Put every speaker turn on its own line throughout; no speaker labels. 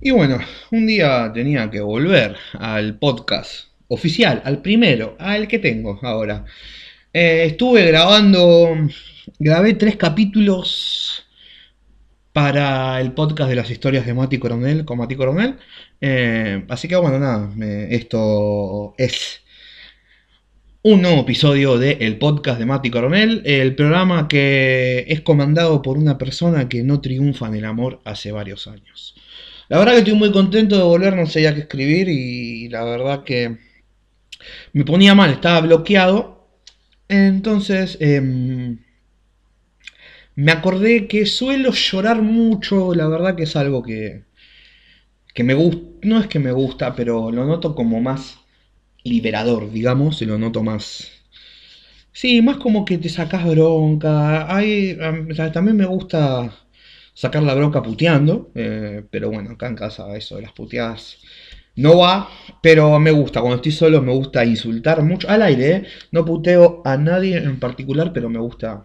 Y bueno, un día tenía que volver al podcast oficial, al primero, al que tengo ahora. Eh, estuve grabando, grabé tres capítulos para el podcast de las historias de Mati Coronel con Mati Coronel. Eh, así que bueno, nada, esto es un nuevo episodio de El Podcast de Mati Coronel, el programa que es comandado por una persona que no triunfa en el amor hace varios años. La verdad que estoy muy contento de volver, no sabía qué escribir y la verdad que me ponía mal, estaba bloqueado. Entonces em, me acordé que suelo llorar mucho, la verdad que es algo que, que me gusta, no es que me gusta, pero lo noto como más liberador, digamos, se lo noto más. Sí, más como que te sacas bronca. Hay, también me gusta sacar la bronca puteando, eh, pero bueno, acá en casa eso de las puteadas no va, pero me gusta. Cuando estoy solo me gusta insultar mucho al aire. ¿eh? No puteo a nadie en particular, pero me gusta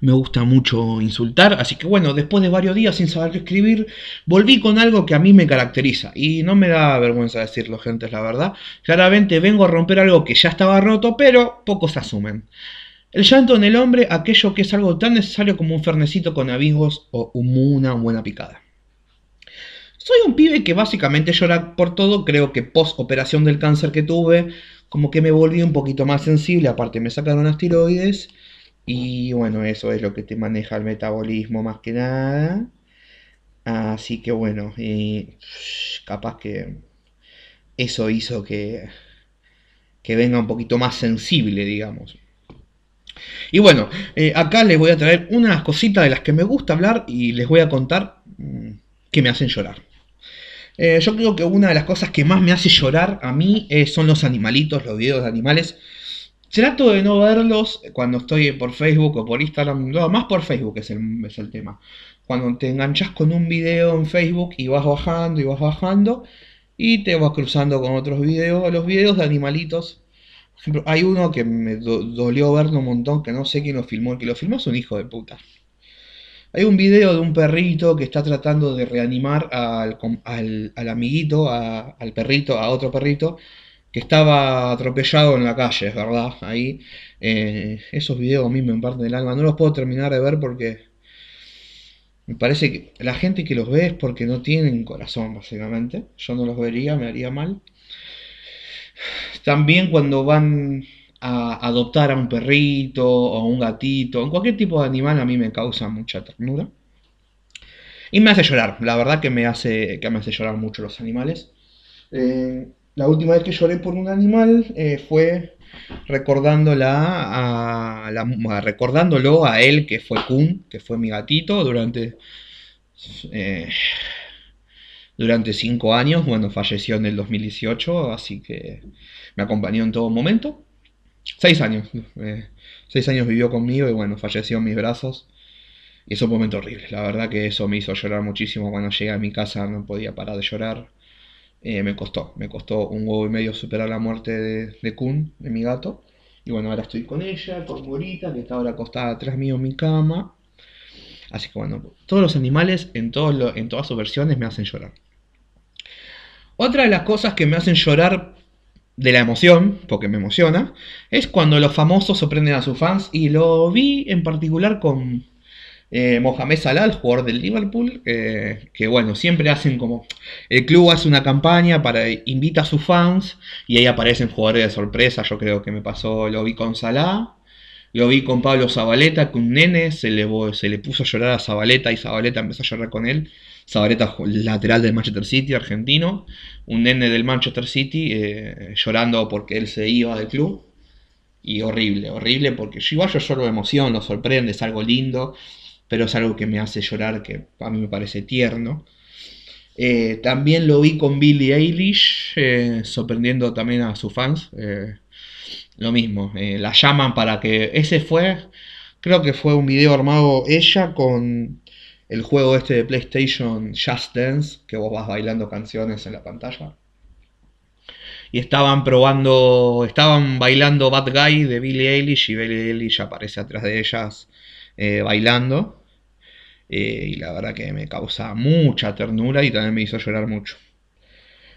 me gusta mucho insultar, así que bueno, después de varios días sin saber qué escribir, volví con algo que a mí me caracteriza y no me da vergüenza decirlo, gente, es la verdad. Claramente vengo a romper algo que ya estaba roto, pero pocos asumen. El llanto en el hombre, aquello que es algo tan necesario como un fernecito con amigos o una buena picada. Soy un pibe que básicamente llora por todo, creo que post operación del cáncer que tuve, como que me volví un poquito más sensible, aparte me sacaron las tiroides y bueno, eso es lo que te maneja el metabolismo más que nada. Así que bueno, capaz que eso hizo que, que venga un poquito más sensible, digamos. Y bueno, eh, acá les voy a traer unas cositas de las que me gusta hablar y les voy a contar mm, que me hacen llorar. Eh, yo creo que una de las cosas que más me hace llorar a mí eh, son los animalitos, los videos de animales. Trato de no verlos cuando estoy por Facebook o por Instagram, más por Facebook es el, es el tema. Cuando te enganchas con un video en Facebook y vas bajando y vas bajando y te vas cruzando con otros videos, los videos de animalitos. Ejemplo, hay uno que me dolió verlo un montón, que no sé quién lo filmó, el que lo filmó es un hijo de puta. Hay un video de un perrito que está tratando de reanimar al, al, amiguito, al perrito, a otro perrito, que estaba atropellado en la calle, ¿verdad? Ahí, eh, esos videos a mí me parten del alma. No los puedo terminar de ver porque me parece que la gente que los ve es porque no tienen corazón, básicamente. Yo no los vería, me haría mal. También cuando van a adoptar a un perrito o un gatito, en cualquier tipo de animal a mí me causa mucha ternura. Y me hace llorar, la verdad que me hace, que me hace llorar mucho los animales. Eh, la última vez que lloré por un animal eh, fue recordándola a, la, recordándolo a él, que fue Kun, que fue mi gatito durante, eh, durante cinco años. Bueno, falleció en el 2018, así que me acompañó en todo momento. Seis años. Eh, seis años vivió conmigo y bueno, falleció en mis brazos. Y es un momento horrible. La verdad que eso me hizo llorar muchísimo. Cuando llegué a mi casa no podía parar de llorar. Eh, me costó, me costó un huevo y medio superar la muerte de, Kun, de mi gato. Y bueno, ahora estoy con ella, con Morita, que está ahora acostada atrás mío en mi cama. Así que bueno, todos los animales en, en todas sus versiones me hacen llorar. Otra de las cosas que me hacen llorar de la emoción, porque me emociona, es cuando los famosos sorprenden a sus fans. Y lo vi en particular con eh, Mohamed Salah, el jugador del Liverpool, que bueno, siempre hacen como... El club hace una campaña para invita a sus fans y ahí aparecen jugadores de sorpresa. Yo creo que me pasó, lo vi con Salah, lo vi con Pablo Zabaleta, que un nene se le, se le puso a llorar a Zabaleta y Zabaleta empezó a llorar con él. Zabaleta, lateral del Manchester City, argentino. Un nene del Manchester City eh, llorando porque él se iba del club. Y horrible, horrible, porque igual yo lloro de emoción, lo sorprende, es algo lindo pero es algo que me hace llorar, que a mí me parece tierno. Eh, también lo vi con Billie Eilish, eh, sorprendiendo también a sus fans. Lo mismo, la llaman para que... Ese fue, creo que fue un video armado ella con el juego este de PlayStation Just Dance, que vos vas bailando canciones en la pantalla. Y estaban probando, estaban bailando Bad Guy de Billie Eilish y Billie Eilish aparece atrás de ellas bailando. Eh, y la verdad que me causa mucha ternura y también me hizo llorar mucho.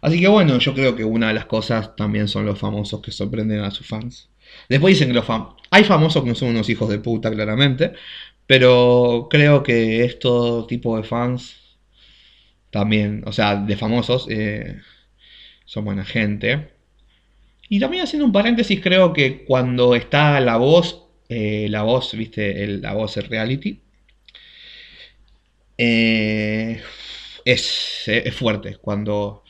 Así que bueno, yo creo que una de las cosas también son los famosos que sorprenden a sus fans. Después dicen que los fam hay famosos que no son unos hijos de puta, claramente. Pero creo que estos tipo de fans también, o sea, de famosos, eh, son buena gente. Y también haciendo un paréntesis, creo que cuando está la voz, eh, la voz, viste, la voz es reality, eh, es, es, fuerte. Cuando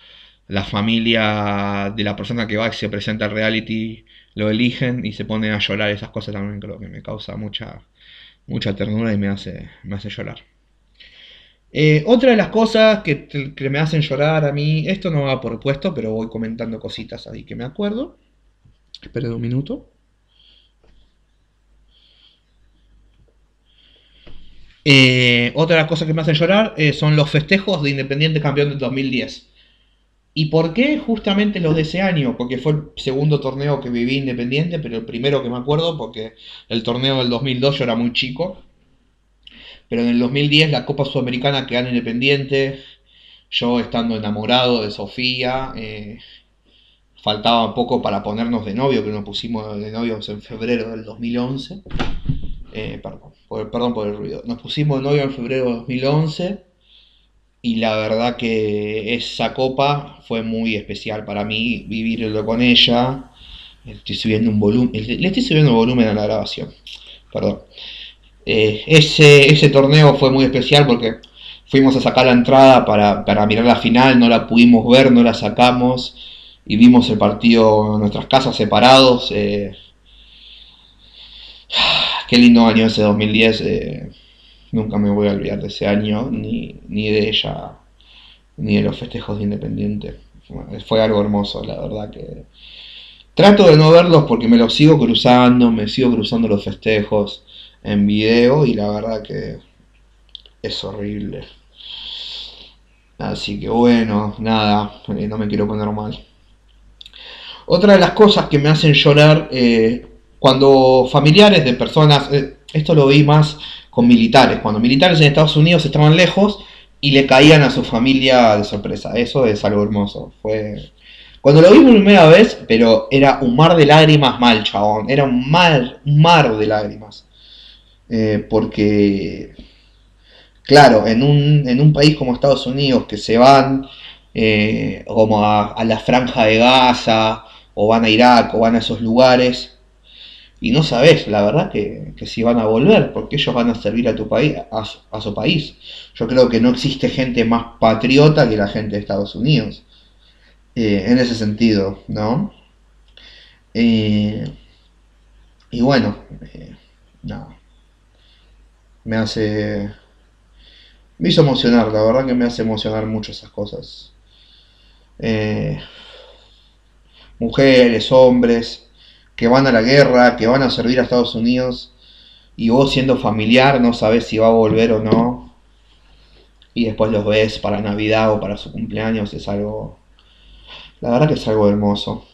la familia de la persona que va y se presenta al reality lo eligen y se pone a llorar, esas cosas también creo que me causa mucha, mucha ternura y me hace, me hace llorar. Eh, otra de las cosas que, me hacen llorar a mí, esto no va por puesto, pero voy comentando cositas ahí que me acuerdo. Esperen un minuto. Eh, otra de las cosas que me hacen llorar eh, son los festejos de Independiente Campeón del 2010. ¿Y por qué justamente los de ese año? Porque fue el segundo torneo que viví independiente, pero el primero que me acuerdo, porque el torneo del 2002 yo era muy chico. Pero en el 2010 la Copa Sudamericana queda independiente, yo estando enamorado de Sofía, eh, faltaba poco para ponernos de novio, que nos pusimos de novios en febrero del 2011. Eh, perdón, por, perdón por el ruido. Nos pusimos de novio en febrero del 2011 y la verdad que esa copa fue muy especial para mí, vivirlo con ella. Estoy subiendo un volumen, le estoy subiendo volumen a la grabación, perdón. Eh, ese, ese torneo fue muy especial porque fuimos a sacar la entrada para, mirar la final, no la pudimos ver, no la sacamos y vimos el partido en nuestras casas separados. Eh, qué lindo año ese 2010. Nunca me voy a olvidar de ese año, ni, de ella, ni de los festejos de Independiente. Fue algo hermoso, la verdad que... Trato de no verlos porque me los sigo cruzando, me sigo cruzando los festejos en video y la verdad que es horrible. Así que bueno, nada, eh, no me quiero poner mal. Otra de las cosas que me hacen llorar, eh, cuando familiares de personas, eh, esto lo vi más con militares, cuando militares en Estados Unidos estaban lejos y le caían a su familia de sorpresa. Eso es algo hermoso. Fue. Cuando lo vi por primera vez, pero era un mar de lágrimas mal, chabón. Era un mar, un mar de lágrimas. Eh, porque, claro, en un, en un, país como Estados Unidos, que se van eh, como a, a la franja de Gaza, o van a Irak, o van a esos lugares, y no sabes, la verdad, que, si van a volver, porque ellos van a servir a tu país, a, su país. Yo creo que no existe gente más patriota que la gente de Estados Unidos. Eh, en ese sentido, ¿no? Eh, y bueno, eh, nada. Me hace. Me hizo emocionar, la verdad que me hace emocionar mucho esas cosas. mujeres, hombres que van a la guerra, que van a servir a Estados Unidos, y vos siendo familiar no sabes si va a volver o no, y después los ves para Navidad o para su cumpleaños, es algo, la verdad que es algo hermoso,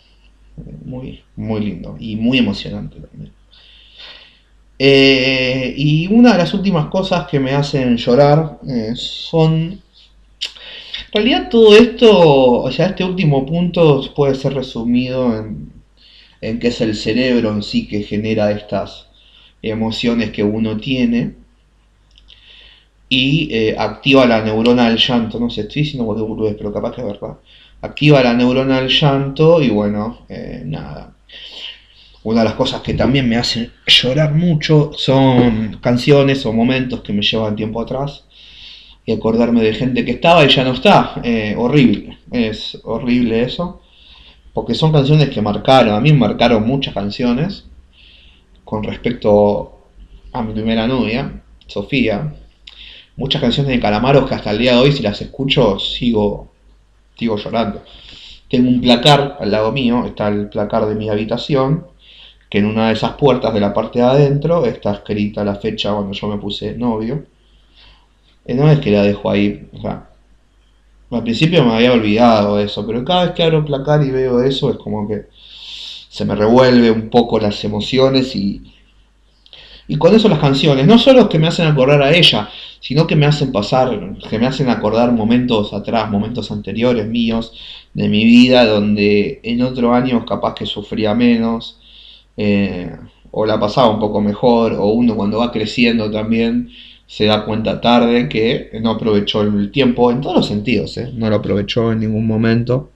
muy, muy lindo y muy emocionante también. Eh, y una de las últimas cosas que me hacen llorar eh, son... En realidad todo esto, o sea, este último punto puede ser resumido en en que es el cerebro en sí que genera estas emociones que uno tiene y eh, activa la neurona del llanto, no sé, estoy diciendo boludez, pero capaz que es verdad. Activa la neurona del llanto y bueno, eh, nada. Una de las cosas que también me hacen llorar mucho son canciones o momentos que me llevan tiempo atrás y acordarme de gente que estaba y ya no está. Eh, horrible, es horrible eso porque son canciones que marcaron, a mí marcaron muchas canciones con respecto a mi primera novia, Sofía. Muchas canciones de Calamaros que hasta el día de hoy, si las escucho, sigo, sigo llorando. Tengo un placar al lado mío, está el placar de mi habitación, que en una de esas puertas de la parte de adentro está escrita la fecha cuando yo me puse novio. Y no es que la dejo ahí, o sea, al principio me había olvidado eso, pero cada vez que abro el placar y veo eso es como que se me revuelve un poco las emociones y, Y con eso las canciones, no solo que me hacen acordar a ella, sino que me hacen pasar, que me hacen acordar momentos atrás, momentos anteriores míos de mi vida, donde en otros años capaz que sufría menos, eh, o la pasaba un poco mejor, o uno cuando va creciendo también se da cuenta tarde que no aprovechó el tiempo en todos los sentidos, ¿eh? no lo aprovechó en ningún momento.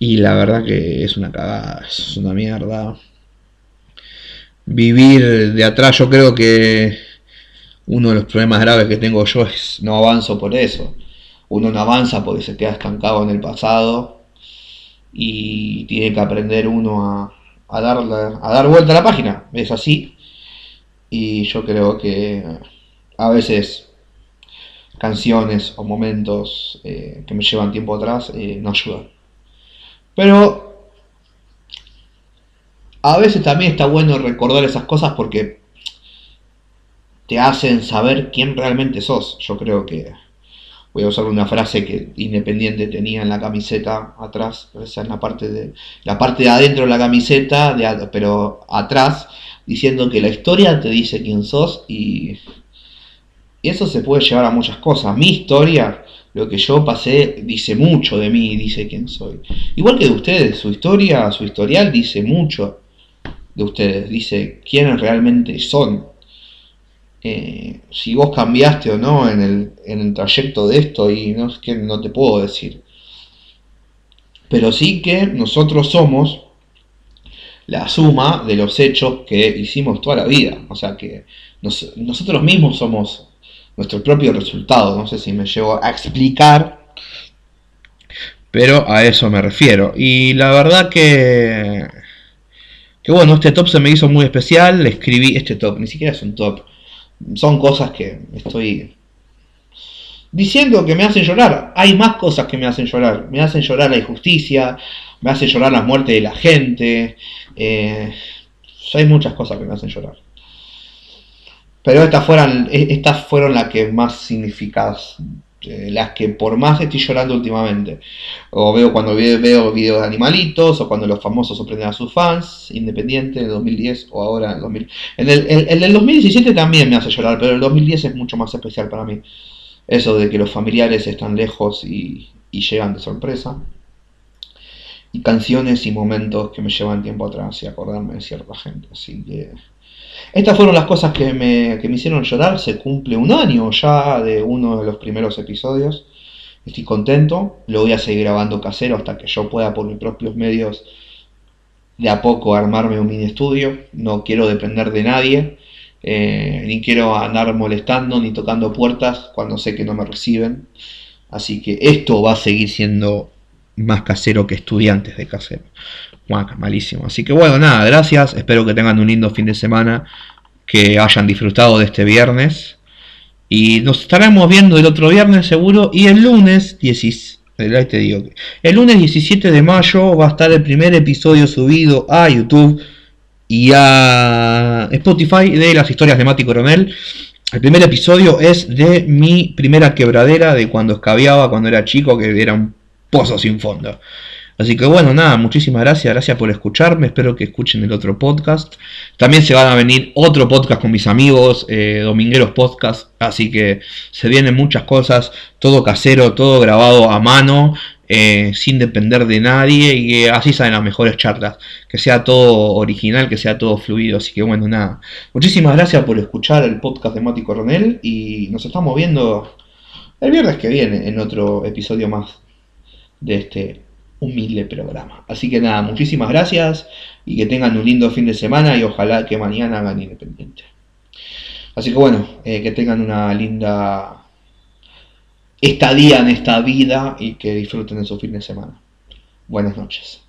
Y la verdad que es una cagada, es una mierda vivir de atrás. Yo creo que uno de los problemas graves que tengo yo es no avanzo por eso. Uno no avanza porque se queda estancado en el pasado y tiene que aprender uno a, a, a dar vuelta a la página. Es así. Y yo creo que a veces canciones o momentos eh, que me llevan tiempo atrás eh, no ayudan. Pero a veces también está bueno recordar esas cosas porque te hacen saber quién realmente sos. Yo creo que voy a usar una frase que Independiente tenía en la camiseta atrás, esa es la parte de la parte de adentro de la camiseta, pero atrás diciendo que la historia te dice quién sos y, y eso se puede llevar a muchas cosas. Mi historia, lo que yo pasé, dice mucho de mí, dice quién soy. Igual que de ustedes, su historia, su historial dice mucho de ustedes, dice quiénes realmente son. Eh, si vos cambiaste o no en el, en el trayecto de esto, y no es que no te puedo decir. Pero sí que nosotros somos la suma de los hechos que hicimos toda la vida. O sea que nosotros mismos somos nuestro propio resultado. No sé si me llevo a explicar, pero a eso me refiero. Y la verdad que que bueno, este top se me hizo muy especial, le escribí este top, ni siquiera es un top, son cosas que estoy diciendo que me hacen llorar. Hay más cosas que me hacen llorar, me hacen llorar la injusticia, me hacen llorar la muerte de la gente, eh, hay muchas cosas que me hacen llorar. Pero estas fueron, estas fueron las que más significadas eh, las que por más estoy llorando últimamente. O veo cuando veo, videos de animalitos, o cuando los famosos sorprenden a sus fans, Independiente, en 2010 o ahora en 2000. En el, 2017 también me hace llorar, pero el 2010 es mucho más especial para mí. Eso de que los familiares están lejos y, y llegan de sorpresa. Y canciones y momentos que me llevan tiempo atrás y acordarme de cierta gente. Así que estas fueron las cosas que me, hicieron llorar. Se cumple un año ya de uno de los primeros episodios. Estoy contento. Lo voy a seguir grabando casero hasta que yo pueda por mis propios medios de a poco armarme un mini estudio. No quiero depender de nadie. Eh, ni quiero andar molestando ni tocando puertas cuando sé que no me reciben. Así que esto va a seguir siendo más casero que estudiantes de casero malísimo. Así que bueno, nada, gracias. Espero que tengan un lindo fin de semana. Que hayan disfrutado de este viernes. Y nos estaremos viendo el otro viernes seguro. Y el lunes 10, te digo, el lunes 17 de mayo va a estar el primer episodio subido a YouTube y a Spotify de las historias de Mati Coronel. El primer episodio es de mi primera quebradera de cuando escabeaba cuando era chico, que era un pozo sin fondo. Así que bueno, nada, muchísimas gracias, gracias por escucharme, espero que escuchen el otro podcast. También se van a venir otro podcast con mis amigos, eh, Domingueros Podcast, así que se vienen muchas cosas, todo casero, todo grabado a mano, eh, sin depender de nadie y así salen las mejores charlas, que sea todo original, que sea todo fluido, así que bueno, nada. Muchísimas gracias por escuchar el podcast de Mati Coronel y nos estamos viendo el viernes que viene en otro episodio más de este humilde programa. Así que nada, muchísimas gracias y que tengan un lindo fin de semana y ojalá que mañana hagan independiente. Así que bueno, eh, que tengan una linda estadía en esta vida y que disfruten de su fin de semana. Buenas noches.